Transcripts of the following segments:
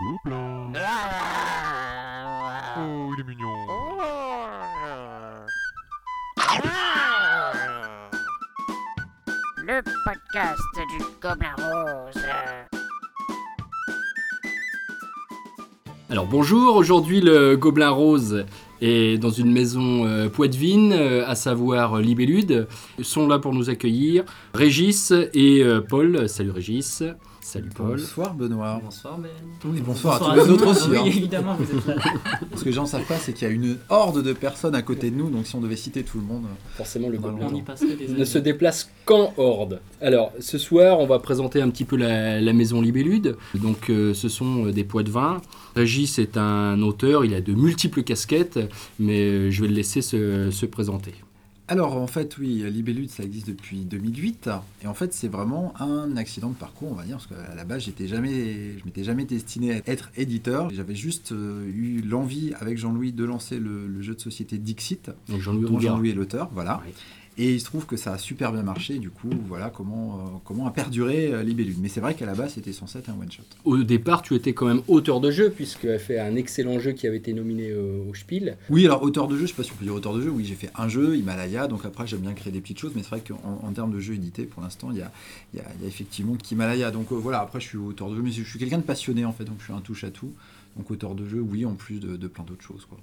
Oh, il est mignon. Le podcast du Gobelin Rose. Alors bonjour, aujourd'hui le Gobelin Rose est dans une maison euh, poitevine, euh, à savoir euh, Libellude. Ils sont là pour nous accueillir Régis et euh, Paul. Salut Régis. Salut Paul. Bonsoir Benoît. Bonsoir Ben. Oui, bonsoir, à tous les le autres aussi. Oui, hein. évidemment, vous êtes là. Ce que les gens ne savent pas, c'est qu'il y a une horde de personnes à côté de nous, donc si on devait citer tout le monde. Forcément le Gobelin ne se déplace qu'en horde. Alors, ce soir, on va présenter un petit peu la, la maison Libellude. Donc, euh, ce sont euh, des poids de vin. Régis est un auteur, il a de multiples casquettes, mais euh, je vais le laisser se, se présenter. Alors en fait, oui, Libellude, ça existe depuis 2008. Et en fait, c'est vraiment un accident de parcours, on va dire, parce qu'à la base, j'étais jamais, je m'étais jamais destiné à être éditeur. J'avais juste euh, eu l'envie, avec Jean-Louis, de lancer le, le jeu de société Dixit, Donc, Jean-Louis. Jean-Louis est l'auteur, voilà. Ouais. Et il se trouve que ça a super bien marché, du coup, voilà comment, euh, comment a perduré euh. Mais c'est vrai qu'à la base, c'était censé être un one-shot. Au départ, tu étais quand même auteur de jeu, puisque tu as fait un excellent jeu qui avait été nominé au, au Spiel. Oui, alors auteur de jeu, je sais pas si on peut dire auteur de jeu, oui, j'ai fait un jeu, Himalaya, donc après j'aime bien créer des petites choses, mais c'est vrai qu'en en termes de jeu édité, pour l'instant, il y a, y, a, y a effectivement qu'Himalaya. Donc euh, voilà, après je suis auteur de jeu, mais je suis quelqu'un de passionné en fait, donc je suis un touche à tout. Donc auteur de jeu, oui, en plus de, de plein d'autres choses. Quoi.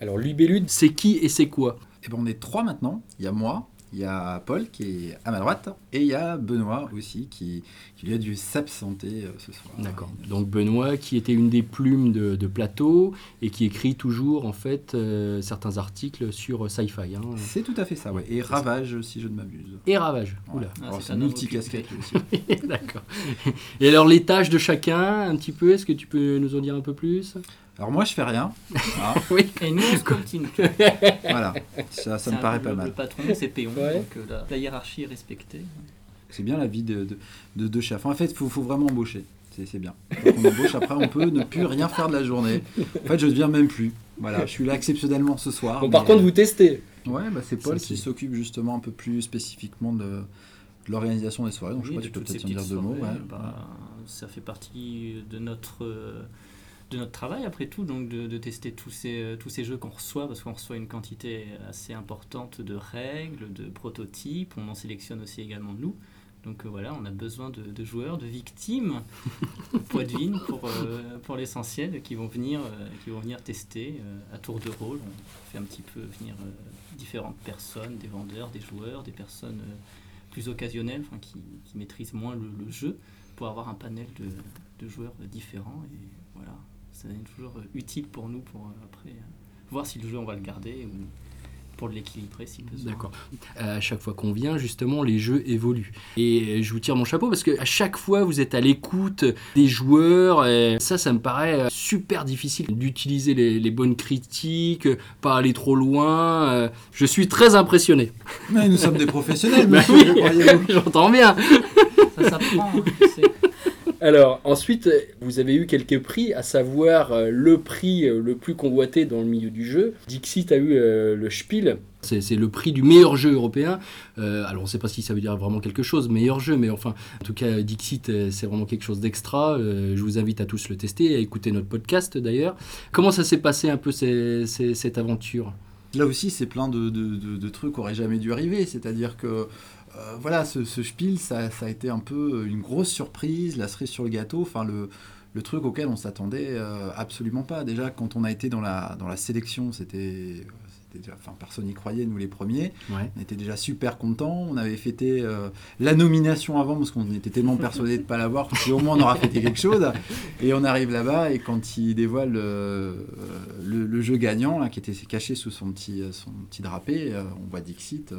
Alors, Libellude, c'est qui et c'est quoi? Et ben on est trois maintenant, il y a moi, il y a Paul qui est à ma droite, et il y a Benoît aussi qui, qui lui a dû s'absenter euh, ce soir. D'accord. Donc, Benoît, qui était une des plumes de, de plateau et qui écrit toujours, en fait, euh, certains articles sur euh, sci-fi. hein. C'est tout à fait ça, ouais. Et Ravage, si je ne m'abuse. Et Ravage. Ouais. Oula. Ah, Alors, c'est un multicasquette. D'accord. Et alors, les tâches de chacun, un petit peu, est-ce que tu peux nous en dire un peu plus? Alors moi je fais rien. Ah, Oui. Et nous, on se continue. voilà, ça, me un paraît pas le- mal. Le patron, c'est Péon, Ouais. donc euh, la, la hiérarchie est respectée. C'est bien la vie de, de, de, de chef. En fait, il faut, faut vraiment embaucher. C'est bien. Quand on embauche, après, on peut ne plus rien faire de la journée. En fait, je ne viens même plus. Voilà, je suis là exceptionnellement ce soir. Bon, par contre, vous testez. Ouais, bah, c'est Paul qui s'occupe justement un peu plus spécifiquement de, de l'organisation des soirées. Donc, je Oui, crois que tu peux toutes ces peut-être en dire petites deux mots. ouais. bah, ça fait partie de notre, euh, de notre travail, après tout, donc de, de tester tous ces, euh, tous ces jeux qu'on reçoit, parce qu'on reçoit une quantité assez importante de règles, de prototypes, on en sélectionne aussi également nous. Donc euh, voilà, on a besoin de, de joueurs, de victimes, de poitvines pour, euh, pour l'essentiel, qui vont venir, euh, qui vont venir tester à tour de rôle. On fait un petit peu venir différentes personnes, des vendeurs, des joueurs, des personnes plus occasionnelles, qui, qui maîtrisent moins le, le jeu, pour avoir un panel de, de joueurs différents. Et voilà, ça est toujours euh, utile pour nous pour euh, après euh, voir si le jeu on va le garder ou pour l'équilibrer si besoin. D'accord. À chaque fois qu'on vient, justement, les jeux évoluent. Et je vous tire mon chapeau parce qu'à chaque fois, vous êtes à l'écoute des joueurs. Et ça, ça me paraît super difficile d'utiliser les, les bonnes critiques, pas aller trop loin. Je suis très impressionné. Mais nous sommes des professionnels, Bah monsieur, oui, que croyez-vous j'entends bien. Ça s'apprend. Alors, ensuite, vous avez eu quelques prix, à savoir euh, le prix euh, le plus convoité dans le milieu du jeu. Dixit a eu euh, le Spiel. C'est le prix du meilleur jeu européen. Euh, alors, on ne sait pas si ça veut dire vraiment quelque chose, meilleur jeu, mais enfin, en tout cas, Dixit, euh, c'est vraiment quelque chose d'extra. Euh, je vous invite à tous le tester et à écouter notre podcast d'ailleurs. Comment ça s'est passé un peu ces- ces- cette aventure? Là aussi, c'est plein de, de, de- de trucs qui auraient jamais dû arriver. C'est-à-dire que, euh, voilà, ce, spiel, ça, a été un peu une grosse surprise, la cerise sur le gâteau, enfin, le, le truc auquel on s'attendait euh, absolument pas. Déjà, quand on a été dans la, dans la sélection, c'était. C'était déjà- Enfin, personne n'y croyait, nous les premiers. Ouais. On était déjà super contents. On avait fêté euh, la nomination avant parce qu'on était tellement persuadés de ne pas l'avoir qu'au moins on aura fêté quelque chose. Et on arrive là-bas et quand il dévoile euh, le, le jeu gagnant, là, qui était caché sous son petit, euh, son petit drapé, on voit Dixit.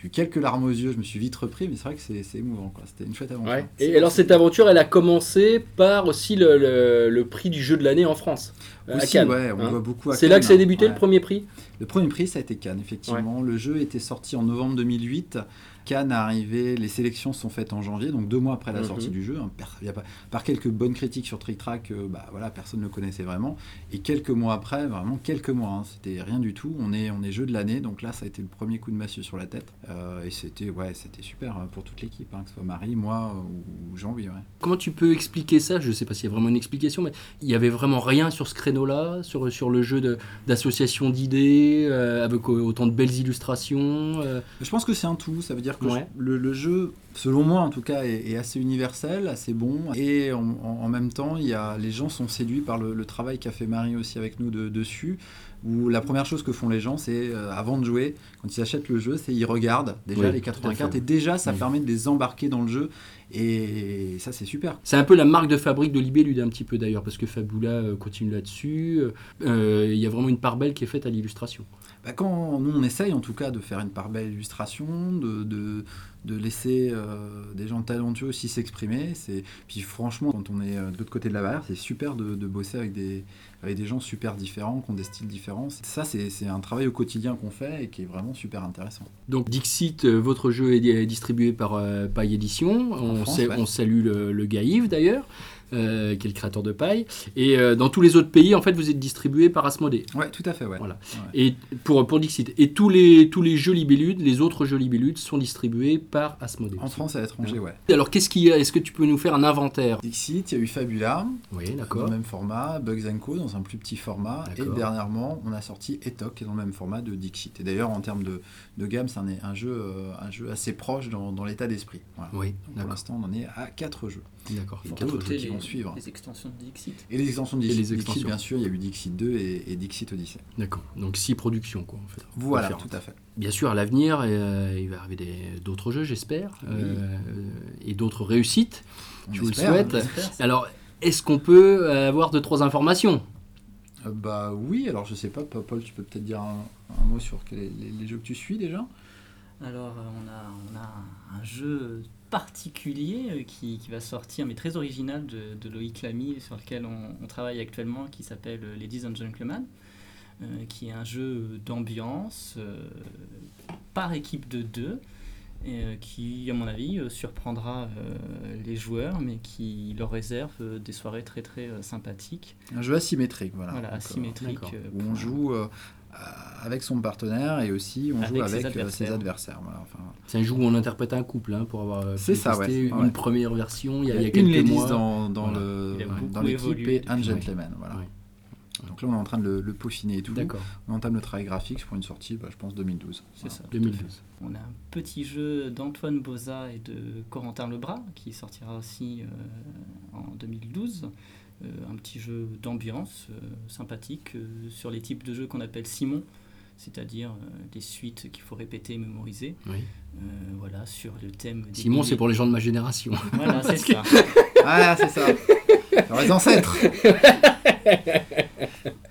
j'ai eu quelques larmes aux yeux, je me suis vite repris, mais c'est vrai que c'est émouvant. C'était une chouette aventure. Ouais. Et alors, cette aventure, elle a commencé par aussi le, le- le prix du jeu de l'année en France. à Aussi, Cannes, ouais, on hein. voit beaucoup à C'est là que ça a débuté ouais. le premier prix? Le premier prix, ça a été Cannes, effectivement. Le jeu était sorti en novembre 2008 Cannes est arrivé, les sélections sont faites en janvier, donc deux mois après la Mhm. sortie du jeu. hein. Y a pas- par quelques bonnes critiques sur Trick Track, euh, bah, voilà, personne ne le connaissait vraiment. Et quelques mois après, vraiment quelques mois, hein, c'était rien du tout. On est, on est jeu de l'année, donc là, ça a été le premier coup de massue sur la tête. Euh, et c'était ouais, super hein, pour toute l'équipe, que ce soit Marie, moi ou Jean, oui. ouais. Comment tu peux expliquer ça? Je ne sais pas s'il y a vraiment une explication, mais il y avait vraiment rien sur ce créneau-là, sur, sur le jeu d'association d'idées, euh, avec autant de belles illustrations. Je pense que c'est un tout. Ça veut dire que Ouais. je- le, le jeu, selon moi en tout cas, est, est assez universel, assez bon. Et en, en- en même temps, il y a, les gens sont séduits par le, le travail qu'a fait Marie aussi avec nous de- dessus. Où la première chose que font les gens, c'est euh, avant de jouer, quand ils achètent le jeu, c'est ils regardent déjà Oui, les tout à 80 cartes et déjà ça Oui. permet de les embarquer dans le jeu. Et ça, c'est super. C'est un peu la marque de fabrique de Libellude, un petit peu d'ailleurs, parce que Fabula euh, continue là-dessus. Euh, Il y a vraiment une part belle qui est faite à l'illustration. Bah, quand nous on essaye en tout cas de faire une part belle illustration, de, de, de laisser euh, des gens talentueux aussi s'exprimer, c'est puis franchement quand on est de l'autre côté de la barrière, c'est super de, de bosser avec des, avec des gens super différents, qui ont des styles différents. Ça c'est un travail au quotidien qu'on fait et qui est vraiment super intéressant. Donc Dixit, votre jeu est di- est distribué par euh, Paille Édition. On, France, sait- ouais. on salue le, le d'ailleurs, euh, qui est le créateur de Paille. Et euh, dans tous les autres pays, en fait, vous êtes distribué par Asmodée. Ouais, tout à fait, ouais. Voilà. Ouais. Et pour, pour Dixit. Et tous les, tous les jeux Libellude, les autres jeux Libellude sont distribués par Asmodée. En France et à l'étranger, ouais. Alors qu'est-ce qu'il y a? Est-ce que tu peux nous faire un inventaire? Dixit, il y a eu Fabula, Oui, dans le d'accord. même format, Bugs Co dans un plus petit format, et D'accord. dernièrement on a sorti Etoc qui est dans le même format de Dixit. Et d'ailleurs en termes de, de gamme, c'est un, un jeu, euh, un jeu assez proche dans, dans l'état d'esprit. Voilà. Oui, Donc, pour d'accord. l'instant on en est à 4 jeux. D'accord. Et Fort quatre suivre. les extensions de Dixit. Et les extensions de Et Dixit, les Dixit, extensions. bien sûr, il y a eu Dixit 2 et, et Dixit Odyssey. D'accord. Donc six productions, quoi, en fait. Voilà, Différentes. tout à fait. Bien sûr, à l'avenir, euh, il va arriver des- d'autres jeux, j'espère, euh, et d'autres réussites. On Je vous le souhaite. Alors, est-ce qu'on peut avoir deux, trois informations? Euh, bah oui, alors je sais pas, Paul, tu peux peut-être dire un, un mot sur les, les jeux que tu suis déjà? Alors, on a, on a un jeu particulier euh, qui, qui va sortir, mais très original, de, de Loïc Lamy, sur lequel on, on travaille actuellement, qui s'appelle Ladies and Gentlemen, euh, qui est un jeu d'ambiance euh, par équipe de deux, et, euh, qui, à mon avis, surprendra les joueurs, mais qui leur réserve des soirées très très sympathiques. Un jeu asymétrique, voilà. Voilà, asymétrique. où on joue avec son partenaire et aussi on joue Avec ses avec euh, ses adversaires. adversaires. voilà, enfin, C'est un jeu où on interprète un couple, hein, pour avoir euh, ça, ouais. une Ouais. première version il y a, il y a, une quelques mois. dans, dans Voilà. le Il a beaucoup dans l'équipe et un gentleman. Voilà. Donc là on est en train de le, le peaufiner et tout. D'accord, On entame le travail graphique pour une sortie, bah, je pense 2012. C'est ça. tout à 2012. fait. On a un petit jeu d'Antoine Boza et de Corentin Lebras qui sortira aussi euh, en 2012. Euh, un petit jeu d'ambiance euh, sympathique euh, sur les types de jeux qu'on appelle Simon, c'est-à-dire euh, des suites qu'il faut répéter et mémoriser. Oui. Euh, voilà, sur le thème. des Simon, c'est pour les gens de ma génération. Voilà, c'est ça. Ah c'est ça. Alors, les ancêtres.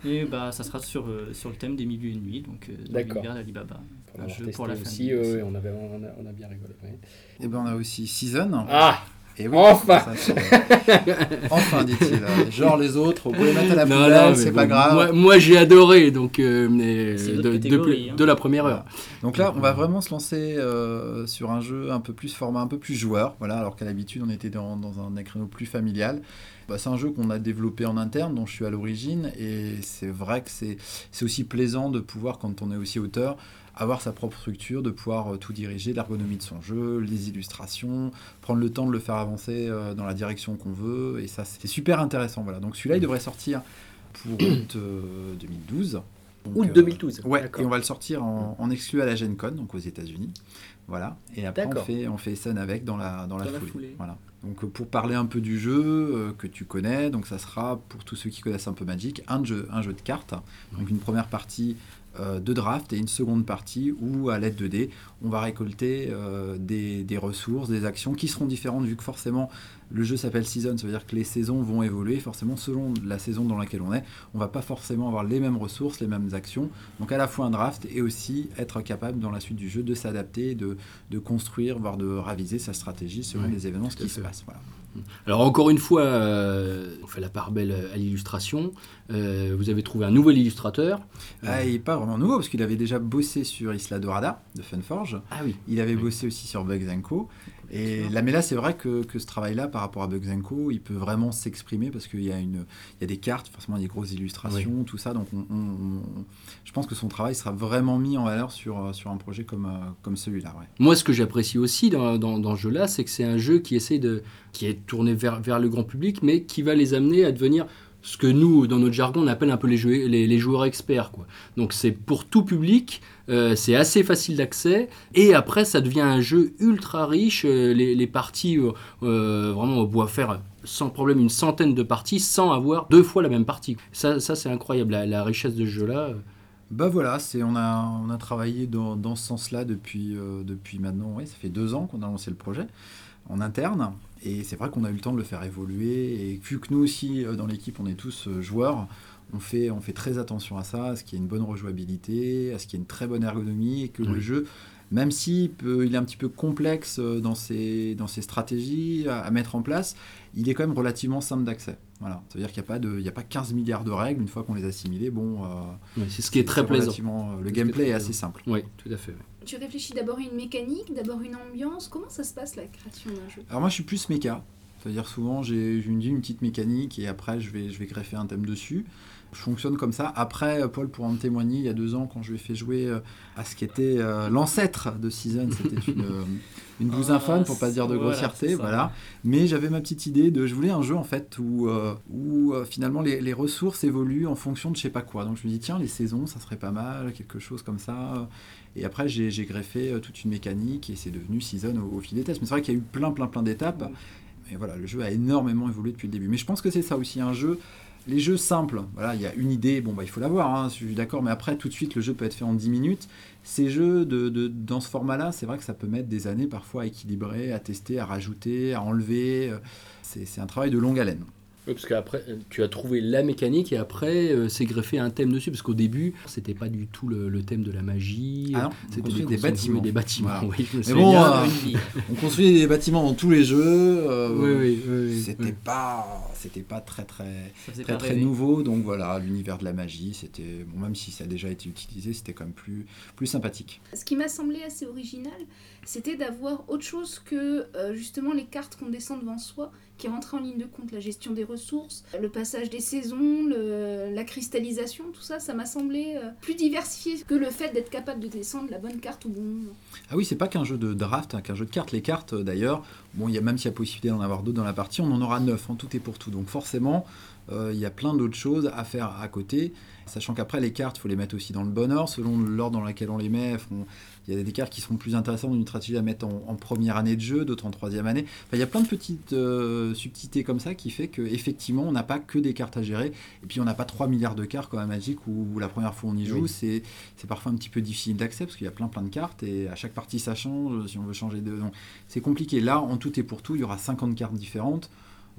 Et bah, ça sera sur, euh, sur le thème des milieux et nuits, donc euh, l'univers d'Alibaba. Un jeu pour la aussi, famille. aussi. on, avait, on, a, on a bien rigolé. ouais. Et ben on a aussi Season. Ah Et oui, Enfin Enfin dit-il. Genre les autres, vous pouvez les mettre à la Non, poubelle, c'est bon, pas grave. Moi, moi, j'ai adoré, donc euh, mais, C'est de, d'autres de- catégories, hein. de la première heure. Donc là, on va vraiment se lancer euh, sur un jeu un peu plus format, un peu plus joueur, voilà, alors qu'à l'habitude, on était dans, dans un créneau plus familial. Bah, c'est un jeu qu'on a développé en interne, dont je suis à l'origine, et c'est vrai que c'est c'est aussi plaisant de pouvoir, quand on est aussi auteur, avoir sa propre structure, de pouvoir euh, tout diriger, l'ergonomie de son jeu, les illustrations, prendre le temps de le faire avancer euh, dans la direction qu'on veut, et ça, c'est super intéressant. Voilà. Donc celui-là, il devrait sortir pour août euh, 2012. Donc, Août euh, 2012. Ouais, D'accord. et on va le sortir en, en exclu à la Gen Con, donc aux États-Unis. Voilà. Et après, on fait, on fait scène avec dans la, dans la, Dans la foulée. foulée. Voilà. Donc, euh, pour parler un peu du jeu euh, que tu connais, donc ça sera pour tous ceux qui connaissent un peu Magic, un jeu, un jeu de cartes. Donc, une première partie euh, de draft et une seconde partie où, à l'aide de dés, on va récolter euh, des, des ressources, des actions qui seront différentes vu que forcément le jeu s'appelle Season, ça veut dire que les saisons vont évoluer forcément selon la saison dans laquelle on est. On va pas forcément avoir les mêmes ressources, les mêmes actions. Donc à la fois un draft et aussi être capable dans la suite du jeu de s'adapter, de, de construire, voire de raviser sa stratégie selon Oui, les événements qui se passent. Voilà. Alors encore une fois, euh, on fait la part belle à l'illustration. Euh, vous avez trouvé un nouvel illustrateur. Ah, il n'est pas vraiment nouveau parce qu'il avait déjà bossé sur Isla Dorada de Funforge. Ah oui. Il avait Oui. bossé aussi sur Bugs Co. Et là, mais là, c'est vrai que, que ce travail-là, par rapport à Bugs Co, il peut vraiment s'exprimer parce qu'il y, a une- il y a des cartes, forcément des grosses illustrations, tout ça. Donc, on- on- on- je pense que son travail sera vraiment mis en valeur sur, sur un projet comme, euh, comme celui-là. ouais. Moi, ce que j'apprécie aussi dans, dans- dans ce jeu-là, c'est que c'est un jeu qui essaie de, qui est tourné vers, vers le grand public, mais qui va les amener à devenir ce que nous, dans notre jargon, on appelle un peu les, joueurs experts. Quoi. Donc c'est pour tout public, euh, c'est assez facile d'accès, et après ça devient un jeu ultra riche. euh, les, parties, euh, vraiment, on peut faire sans problème une centaine de parties sans avoir deux fois la même partie. Ça, c'est incroyable, la, richesse de ce jeu-là. Bah voilà, c'est, on, a, on a travaillé dans, dans ce sens-là depuis, depuis maintenant, oui, ça fait deux ans qu'on a lancé le projet en interne. Et c'est vrai qu'on a eu le temps de le faire évoluer. Et vu que nous aussi, euh, dans l'équipe, on est tous euh, joueurs, on fait, on fait très attention à ça, à ce qu'il y ait une bonne rejouabilité, à ce qu'il y ait une très bonne ergonomie et que le jeu, même s'il peut- il est un petit peu complexe euh, dans ses, dans ses stratégies à, à mettre en place, il est quand même relativement simple d'accès. Voilà. Ça veut dire qu'il n'y a, pas de- il y a pas 15 milliards de règles. Une fois qu'on les a assimilées, bon, euh, c'est ce qui est très plaisant. euh, Le gameplay est assez simple. Oui, tout à fait. Tu réfléchis d'abord à une mécanique, d'abord une ambiance. Comment ça se passe la création d'un jeu? Alors moi, je suis plus méca. C'est-à-dire souvent, j'ai une, une petite mécanique et après, je vais, je vais greffer un thème dessus. Je fonctionne comme ça. Après, Paul pourra me témoigner, il y a deux ans, quand je lui ai fait jouer euh, à ce qui était euh, l'ancêtre de Season, c'était une, euh, une blouse Ah, infâme, pour pas dire de grossièreté. Voilà. Mais j'avais ma petite idée de... Je voulais un jeu, en fait, où, euh, où euh, finalement, les, les ressources évoluent en fonction de je sais pas quoi. Donc je me dis, tiens, les saisons, ça serait pas mal, quelque chose comme ça. Et après, j'ai greffé euh, toute une mécanique et c'est devenu Season au, au fil des tests. Mais c'est vrai qu'il y a eu plein, plein, plein d'étapes. Mais voilà, le jeu a énormément évolué depuis le début. Mais je pense que c'est ça aussi, un jeu. Les jeux simples, voilà, il y a une idée, bon bah il faut l'avoir, hein, je suis d'accord, mais après tout de suite le jeu peut être fait en 10 minutes. Ces jeux de, de- dans ce format-là, c'est vrai que ça peut mettre des années parfois à équilibrer, à tester, à rajouter, à enlever. euh, c'est un travail de longue haleine. Oui, parce qu'après, tu as trouvé la mécanique et après, euh, c'est greffé un thème dessus. Parce qu'au début, c'était pas du tout le, le thème de la magie. Ah non, on c'était construit des constructions- bâtiments. Des bâtiments, Voilà. oui. je me Mais bon, euh. On construit des bâtiments dans tous les jeux. euh, Oui, oui, oui, oui. C'était Oui. pas, c'était pas très très très pas très nouveau. Donc voilà, l'univers de la magie, c'était bon, même si ça a déjà été utilisé, c'était quand même plus plus sympathique. Ce qui m'a semblé assez original, c'était d'avoir autre chose que euh, justement les cartes qu'on descend devant soi, qui rentraient en ligne de compte, la gestion des ressources, le passage des saisons, la cristallisation, tout ça, ça m'a semblé euh, plus diversifié que le fait d'être capable de descendre la bonne carte au bon moment. Ah oui, c'est pas qu'un jeu de draft, hein, qu'un jeu de cartes. Les cartes, euh, d'ailleurs, bon, y a même s'il y a possibilité d'en avoir d'autres dans la partie, on en aura neuf en tout et pour tout. Donc forcément, euh, il y a plein d'autres choses à faire à côté. Sachant qu'après, les cartes, il faut les mettre aussi dans le bon ordre, selon l'ordre dans lequel on les met. feront- Il y a des cartes qui seront plus intéressantes dans une stratégie à mettre en, en première année de jeu, d'autres en troisième année. Enfin, il y a plein de petites euh, subtilités comme ça qui fait qu'effectivement, on n'a pas que des cartes à gérer. Et puis, on n'a pas 3 milliards de cartes comme à Magic où, où la première fois on y joue, Oui. c'est c'est parfois un petit peu difficile d'accès parce qu'il y a plein plein de cartes et à chaque partie ça change si on veut changer de donc c'est compliqué là en tout et pour tout il y aura 50 cartes différentes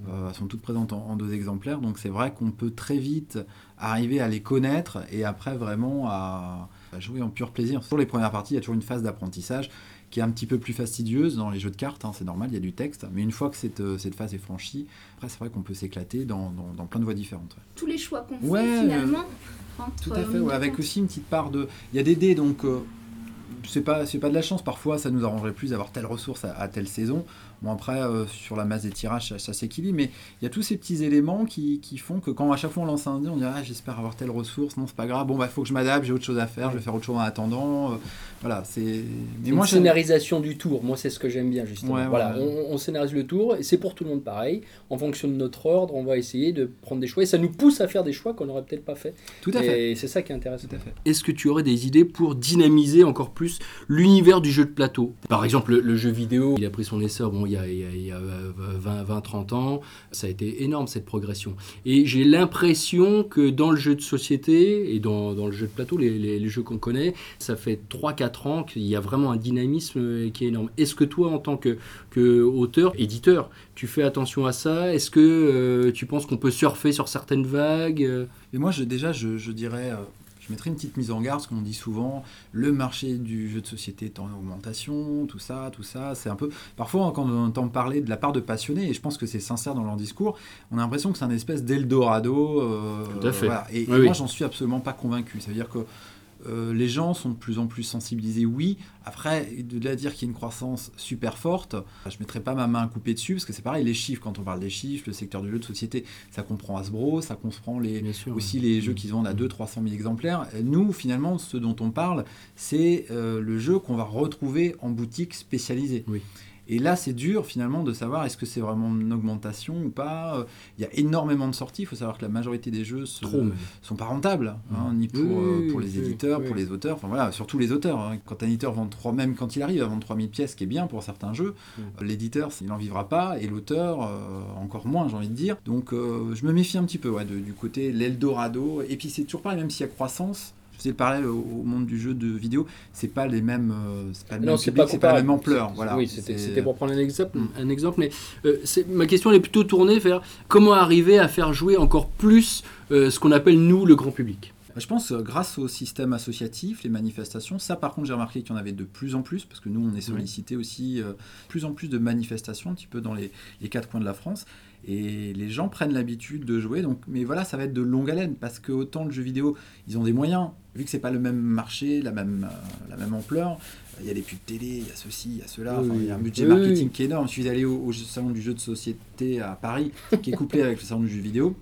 Euh, sont toutes présentes en, en deux exemplaires donc c'est vrai qu'on peut très vite arriver à les connaître et après vraiment à, à jouer en pur plaisir sur les premières parties il y a toujours une phase d'apprentissage qui est un petit peu plus fastidieuse dans les jeux de cartes, hein, c'est normal, il y a du texte, mais une fois que cette, euh, cette phase est franchie, après c'est vrai qu'on peut s'éclater dans, dans- dans plein de voies différentes. ouais. Tous les choix qu'on Ouais, fait finalement Tout à fait, ouais, avec aussi une petite part de. Il y a des dés, donc euh, c'est pas, c'est pas de la chance. Parfois, ça nous arrangerait plus d'avoir telle ressource à, à telle saison. Bon, après, euh, sur la masse des tirages, ça, ça s'équilibre, mais il y a tous ces petits éléments qui, qui font que quand à chaque fois on lance un dé, on dit ah, j'espère avoir telle ressource, non, c'est pas grave, bon, bah, il faut que je m'adapte, j'ai autre chose à faire, je vais faire autre chose en attendant. euh, voilà, c'est. Mais une moi, scénarisation du tour, moi c'est ce que j'aime bien justement. Ouais, voilà, ouais. On, on scénarise le tour et c'est pour tout le monde pareil. En fonction de notre ordre, on va essayer de prendre des choix et ça nous pousse à faire des choix qu'on n'aurait peut-être pas fait. Tout à fait. Et c'est ça qui est intéressant. Tout à fait. Est-ce que tu aurais des idées pour dynamiser encore plus l'univers du jeu de plateau Par exemple, le, jeu vidéo, il a pris son essor bon, il y a, il y a- il y a, euh, 20, 20, 30 ans. Ça a été énorme cette progression. Et j'ai l'impression que dans le jeu de société et dans, le jeu de plateau, les, jeux qu'on connaît, ça fait 3-4 ans qu'il y a vraiment un dynamisme euh, qui est énorme. Est-ce que toi, en tant que, que auteur, éditeur, tu fais attention à ça? Est-ce que euh, tu penses qu'on peut surfer sur certaines vagues? Et moi, je, déjà, je, dirais, je mettrais une petite mise en garde, parce qu'on dit souvent, le marché du jeu de société est en augmentation, tout ça, tout ça. C'est un peu. Parfois, quand on entend parler de la part de passionnés, et je pense que c'est sincère dans leur discours, on a l'impression que c'est un espèce d'Eldorado. euh, Tout à fait. voilà. Et, et Oui, moi, j'en suis absolument pas convaincu. Ça veut dire que euh, les gens sont de plus en plus sensibilisés, oui. Après, de là à dire qu'il y a une croissance super forte, je ne mettrai pas ma main à couper dessus, parce que c'est pareil, les chiffres, quand on parle des chiffres, le secteur du jeu de société, ça comprend Hasbro, ça comprend les, Bien sûr. aussi les jeux qui se vendent à 200-300 000 exemplaires. Nous, finalement, ce dont on parle, c'est euh, le jeu qu'on va retrouver en boutique spécialisée. Oui. Et là, c'est dur finalement de savoir est-ce que c'est vraiment une augmentation ou pas. Il y a énormément de sorties. Il faut savoir que la majorité des jeux se- Trop, même. sont pas rentables, hein, ni pour, Oui, euh, pour les éditeurs, oui. pour les auteurs, enfin voilà, surtout les auteurs. hein. Quand un éditeur vend 3, même quand il arrive à vendre 3000 pièces, ce qui est bien pour certains jeux, Mm. euh, l'éditeur, il n'en vivra pas, et l'auteur, euh, encore moins, j'ai envie de dire. Donc euh, je me méfie un petit peu ouais, de- du côté l'Eldorado. Et puis c'est toujours pareil, même s'il y a croissance. Je faisais le parallèle au, au monde du jeu de vidéo, c'est pas les mêmes, euh, c'est pas le Non, public, pas c'est pas la même ampleur. Voilà. Oui, c'était pour prendre un exemple, Mm. un exemple mais euh, ma question elle est plutôt tournée vers comment arriver à faire jouer encore plus euh, ce qu'on appelle nous le grand public. Je pense grâce au système associatif, les manifestations, ça par contre j'ai remarqué qu'il y en avait de plus en plus, parce que nous on est sollicité aussi euh, plus en plus de manifestations un petit peu dans les, les quatre coins de la France, et les gens prennent l'habitude de jouer, donc, mais voilà ça va être de longue haleine, parce que autant le jeu vidéo, ils ont des moyens, vu que c'est pas le même marché, la même, euh, la même ampleur, euh, il y a des pubs télé, il y a ceci, il y a cela, Oui, enfin, il y a un budget Oui, marketing oui. qui est énorme. Je suis allé au, au salon du jeu de société à Paris, qui est couplé avec le salon du jeu vidéo.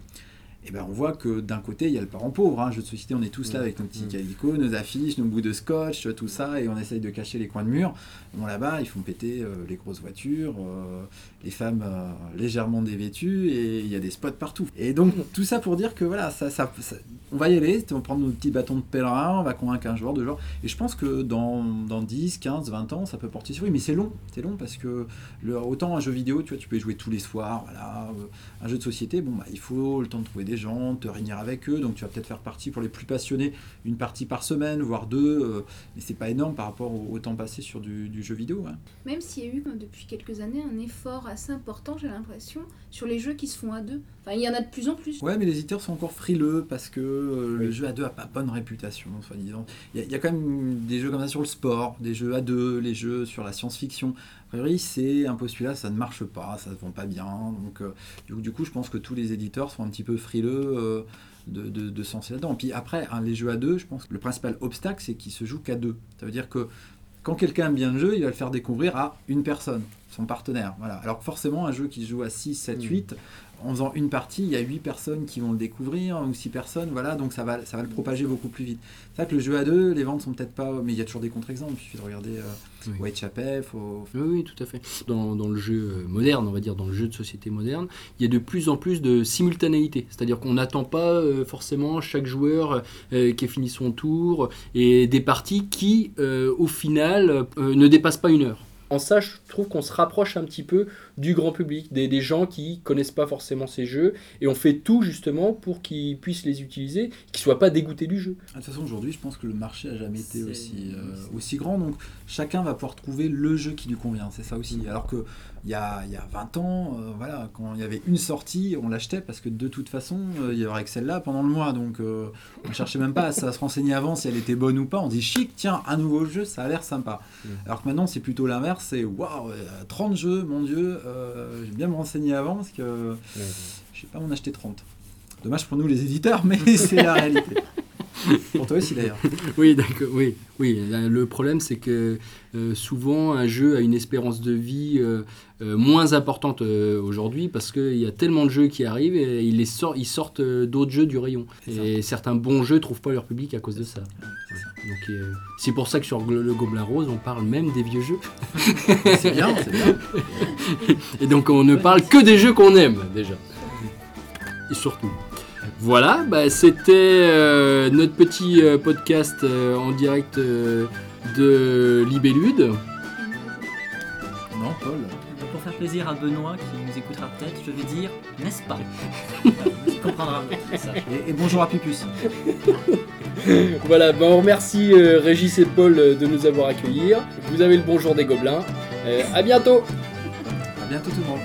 Et ben on voit que d'un côté, il y a le parent pauvre. Hein. Jeu de société, on est tous là avec nos petits Mm. calicots, nos affiches, nos bouts de scotch, tout ça, et on essaye de cacher les coins de mur. Bon, là-bas, ils font péter euh, les grosses voitures, euh, les femmes euh, légèrement dévêtues, et il y a des spots partout. Et donc, tout ça pour dire que voilà, ça, ça- ça- on va y aller, on va prendre nos petits bâtons de pèlerin, on va convaincre un joueur, deux joueurs. Et je pense que dans, dans 10, 15, 20 ans, ça peut porter sur lui. Mais c'est long, c'est long parce que le, autant un jeu vidéo, tu vois, tu peux y jouer tous les soirs, voilà. un jeu de société, bon, bah, il faut le temps de trouver des gens, te réunir avec eux. Donc tu vas peut-être faire partie, pour les plus passionnés, une partie par semaine, voire deux. euh, mais c'est pas énorme par rapport au, au temps passé sur du, du jeu vidéo. hein. Même s'il y a eu euh, depuis quelques années un effort assez important, j'ai l'impression, sur les jeux qui se font à deux. Enfin, il y en a de plus en plus. Ouais, mais les éditeurs sont encore frileux parce que euh, le jeu à deux a pas bonne réputation, soi-disant. Il y, y a quand même des jeux comme ça sur le sport, des jeux à deux, les jeux sur la science-fiction. Priori, c'est un postulat, ça ne marche pas, ça ne vend pas bien. Donc, euh, du, coup, du coup, je pense que tous les éditeurs sont un petit peu frileux euh, de, de, là-dedans. Puis après, hein, les jeux à deux, je pense que le principal obstacle, c'est qu'ils se jouent qu'à deux. Ça veut dire que quand quelqu'un aime bien le jeu, il va le faire découvrir à une personne, son partenaire. Voilà. Alors que forcément, un jeu qui se joue à 6, 7, Mm. 8, en faisant une partie, il y a 8 personnes qui vont le découvrir, ou 6 personnes, voilà, donc ça va, ça va le propager beaucoup plus vite. C'est vrai que le jeu à deux, les ventes sont peut-être pas. Mais il y a toujours des contre-exemples, il suffit de regarder euh, Oui. Whitechapel, faut. Oui, oui, tout à fait. Dans, dans le jeu euh, moderne, on va dire, dans le jeu de société moderne, il y a de plus en plus de simultanéité. C'est-à-dire qu'on n'attend pas euh, forcément chaque joueur euh, qui ait fini son tour et des parties qui, au final, ne dépassent pas une heure. En ça, je trouve qu'on se rapproche un petit peu du grand public, des, des gens qui connaissent pas forcément ces jeux, et on fait tout justement pour qu'ils puissent les utiliser, qu'ils soient pas dégoûtés du jeu. Ah, De toute façon, aujourd'hui, je pense que le marché a jamais été aussi, euh, aussi grand. Donc, chacun va pouvoir trouver le jeu qui lui convient. C'est ça aussi. Alors que il y a, il y a 20 ans, euh, voilà, quand il y avait une sortie, on l'achetait parce que de toute façon, euh, il y aurait que celle-là pendant le mois. Donc, euh, on ne cherchait même pas à, se renseigner avant si elle était bonne ou pas. On dit chic, tiens, un nouveau jeu, ça a l'air sympa. Mm. Alors que maintenant, c'est plutôt l'inverse. C'est waouh, euh, 30 jeux, mon Dieu, euh, je vais bien me renseigner avant parce que je sais pas m'en acheter 30. Dommage pour nous les éditeurs, mais c'est la réalité. Pour toi aussi d'ailleurs. Oui, d'accord. Oui, oui. Le problème, c'est que euh, souvent un jeu a une espérance de vie euh, euh, moins importante euh, aujourd'hui parce qu'il y a tellement de jeux qui arrivent et ils, les sortent, ils sortent euh, d'autres jeux du rayon. Et certains bons jeux trouvent pas leur public à cause de ça. Donc euh, c'est pour ça que sur le, le Gobelin Rose, on parle même des vieux jeux. C'est bien, c'est bien. Et donc on ne parle que des jeux qu'on aime déjà. Et surtout. Voilà, bah, c'était euh, notre petit euh, podcast en direct de Libellude. Non, Paul. Plaisir à Benoît qui nous écoutera peut-être, je vais dire n'est-ce pas? Il comprendra ça. Et, et bonjour à Pipus. Voilà, bah, on remercie euh, Régis et Paul euh, de nous avoir accueillis. Vous avez le bonjour des gobelins. Euh, à bientôt À bientôt tout le monde.